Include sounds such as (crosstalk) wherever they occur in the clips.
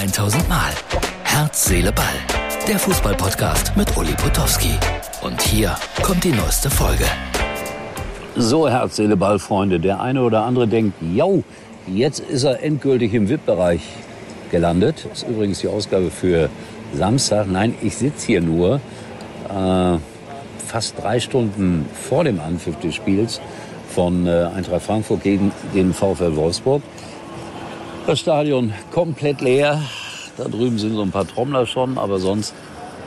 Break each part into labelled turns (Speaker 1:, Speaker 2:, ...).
Speaker 1: 1000 Mal. Herz, Seele, Ball. Der Fußballpodcast mit Uli Potowski. Und hier kommt die neueste Folge.
Speaker 2: So, Herz, Seele, Ball, Freunde. Der eine oder andere denkt, yo, jetzt ist er endgültig im VIP-Bereich gelandet. Das ist übrigens die Ausgabe für Samstag. Nein, ich sitze hier nur äh, fast drei Stunden vor dem Anpfiff des Spiels von äh, Eintracht Frankfurt gegen den VfL Wolfsburg. Das Stadion komplett leer. Da drüben sind so ein paar Trommler schon, aber sonst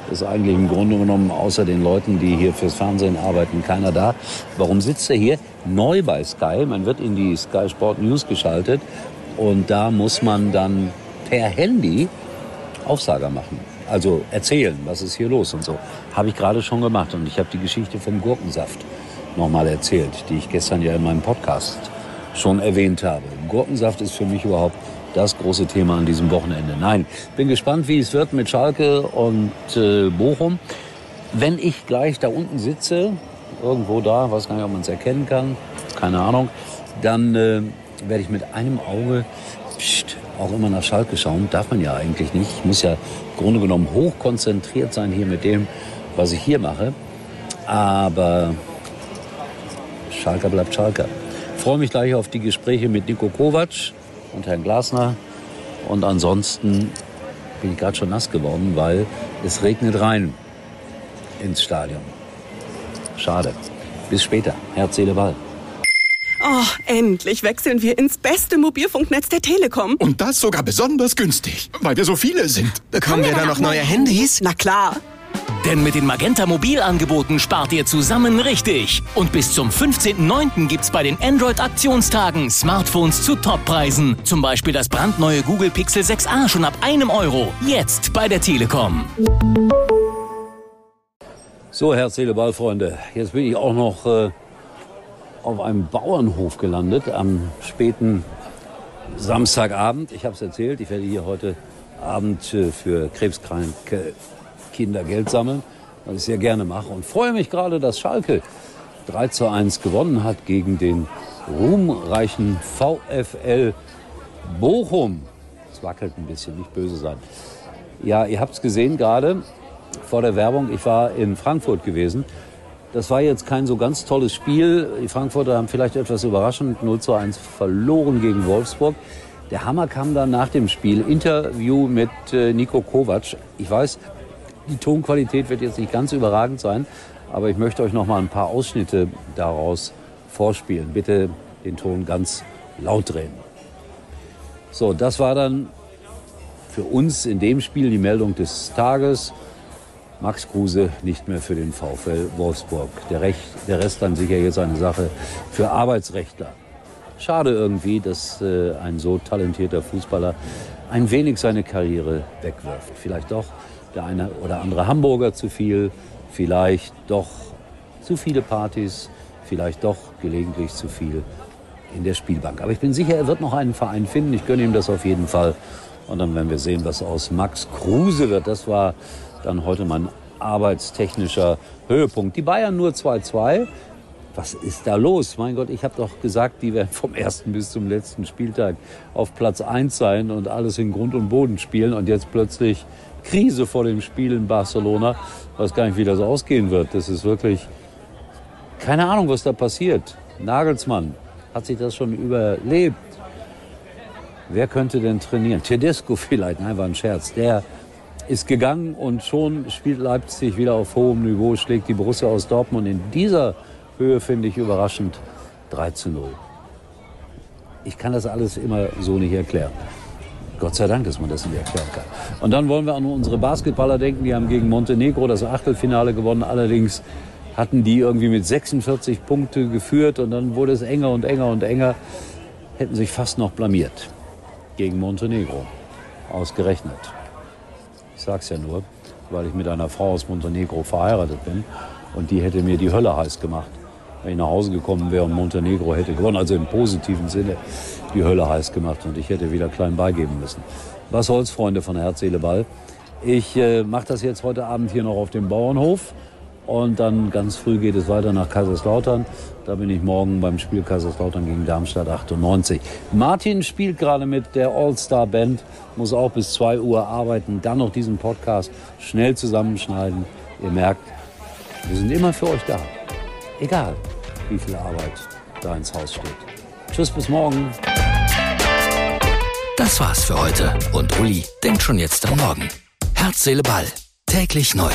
Speaker 2: ist eigentlich im Grunde genommen außer den Leuten, die hier fürs Fernsehen arbeiten, keiner da. Warum sitzt er hier? Neu bei Sky. Man wird in die Sky Sport News geschaltet und da muss man dann per Handy Aufsager machen. Also erzählen, was ist hier los und so. Habe ich gerade schon gemacht und ich habe die Geschichte vom Gurkensaft nochmal erzählt, die ich gestern ja in meinem Podcast schon erwähnt habe. Gurkensaft ist für mich überhaupt das große Thema an diesem Wochenende. Nein, bin gespannt, wie es wird mit Schalke und äh, Bochum. Wenn ich gleich da unten sitze, irgendwo da, weiß gar nicht, ob man es erkennen kann, keine Ahnung, dann äh, werde ich mit einem Auge pst, auch immer nach Schalke schauen. Darf man ja eigentlich nicht. Ich muss ja im Grunde genommen hoch konzentriert sein hier mit dem, was ich hier mache. Aber Schalke bleibt Schalke. Ich freue mich gleich auf die Gespräche mit Nico Kovac und Herrn Glasner. Und ansonsten bin ich gerade schon nass geworden, weil es regnet rein ins Stadion. Schade. Bis später. Herz, Seele, Ball.
Speaker 3: Oh, endlich wechseln wir ins beste Mobilfunknetz der Telekom.
Speaker 4: Und das sogar besonders günstig, weil wir so viele sind.
Speaker 5: Bekommen wir da noch neue Handys?
Speaker 3: Na klar.
Speaker 1: Denn mit den Magenta Mobilangeboten spart ihr zusammen richtig. Und bis zum 15.09. gibt's bei den Android-Aktionstagen Smartphones zu Toppreisen. Zum Beispiel das brandneue Google Pixel 6a schon ab einem Euro. Jetzt bei der Telekom.
Speaker 2: So, Herz, Seele. Jetzt bin ich auch noch äh, auf einem Bauernhof gelandet am späten Samstagabend. Ich habe es erzählt, ich werde hier heute Abend äh, für krebskranke Kinder Geld sammeln, was ich sehr gerne mache. Und freue mich gerade, dass Schalke 3 zu 1 gewonnen hat gegen den ruhmreichen VfL Bochum. Es wackelt ein bisschen, nicht böse sein. Ja, ihr habt es gesehen gerade vor der Werbung. Ich war in Frankfurt gewesen. Das war jetzt kein so ganz tolles Spiel. Die Frankfurter haben vielleicht etwas überraschend 0 zu 1 verloren gegen Wolfsburg. Der Hammer kam dann nach dem Spiel. Interview mit äh, Nico Kovac. Ich weiß, die Tonqualität wird jetzt nicht ganz überragend sein, aber ich möchte euch noch mal ein paar Ausschnitte daraus vorspielen. Bitte den Ton ganz laut drehen. So, das war dann für uns in dem Spiel die Meldung des Tages. Max Kruse nicht mehr für den VfL Wolfsburg. Der, Recht, der Rest dann sicher jetzt eine Sache für Arbeitsrechtler. Schade irgendwie, dass äh, ein so talentierter Fußballer ein wenig seine Karriere wegwirft. Vielleicht doch der eine oder andere Hamburger zu viel, vielleicht doch zu viele Partys, vielleicht doch gelegentlich zu viel in der Spielbank. Aber ich bin sicher, er wird noch einen Verein finden. Ich gönne ihm das auf jeden Fall. Und dann werden wir sehen, was aus Max Kruse wird. Das war dann heute mein arbeitstechnischer Höhepunkt. Die Bayern nur 2-2. Was ist da los? Mein Gott, ich habe doch gesagt, die werden vom ersten bis zum letzten Spieltag auf Platz 1 sein und alles in Grund und Boden spielen. Und jetzt plötzlich Krise vor dem Spiel in Barcelona. Ich weiß gar nicht, wie das ausgehen wird. Das ist wirklich keine Ahnung, was da passiert. Nagelsmann hat sich das schon überlebt. Wer könnte denn trainieren? Tedesco (laughs) vielleicht, nein, war ein Scherz. Der ist gegangen und schon spielt Leipzig wieder auf hohem Niveau, schlägt die Borussia aus Dortmund in dieser Höhe, finde ich überraschend, 3 zu 0. Ich kann das alles immer so nicht erklären. Gott sei Dank, dass man das nicht erklären kann. Und dann wollen wir an unsere Basketballer denken, die haben gegen Montenegro das Achtelfinale gewonnen. Allerdings hatten die irgendwie mit 46 Punkte geführt und dann wurde es enger und enger und enger. Hätten sich fast noch blamiert gegen Montenegro. Ausgerechnet. Ich sag's ja nur, weil ich mit einer Frau aus Montenegro verheiratet bin und die hätte mir die Hölle heiß gemacht, wenn ich nach Hause gekommen wäre und Montenegro hätte gewonnen. Also im positiven Sinne die Hölle heiß gemacht und ich hätte wieder klein beigeben müssen. Was soll's, Freunde von Herz, Seele, Ball. Ich äh, mache das jetzt heute Abend hier noch auf dem Bauernhof Und dann ganz früh geht es weiter nach Kaiserslautern. Da bin ich morgen beim Spiel Kaiserslautern gegen Darmstadt 98. Martin spielt gerade mit der All-Star Band, muss auch bis 2 Uhr arbeiten, dann noch diesen Podcast schnell zusammenschneiden. Ihr merkt, wir sind immer für euch da. Egal, wie viel Arbeit da ins Haus steht. Tschüss, bis morgen.
Speaker 6: Das war's für heute und Uli denkt schon jetzt am Morgen. Herz, Seele, Ball. Täglich neu.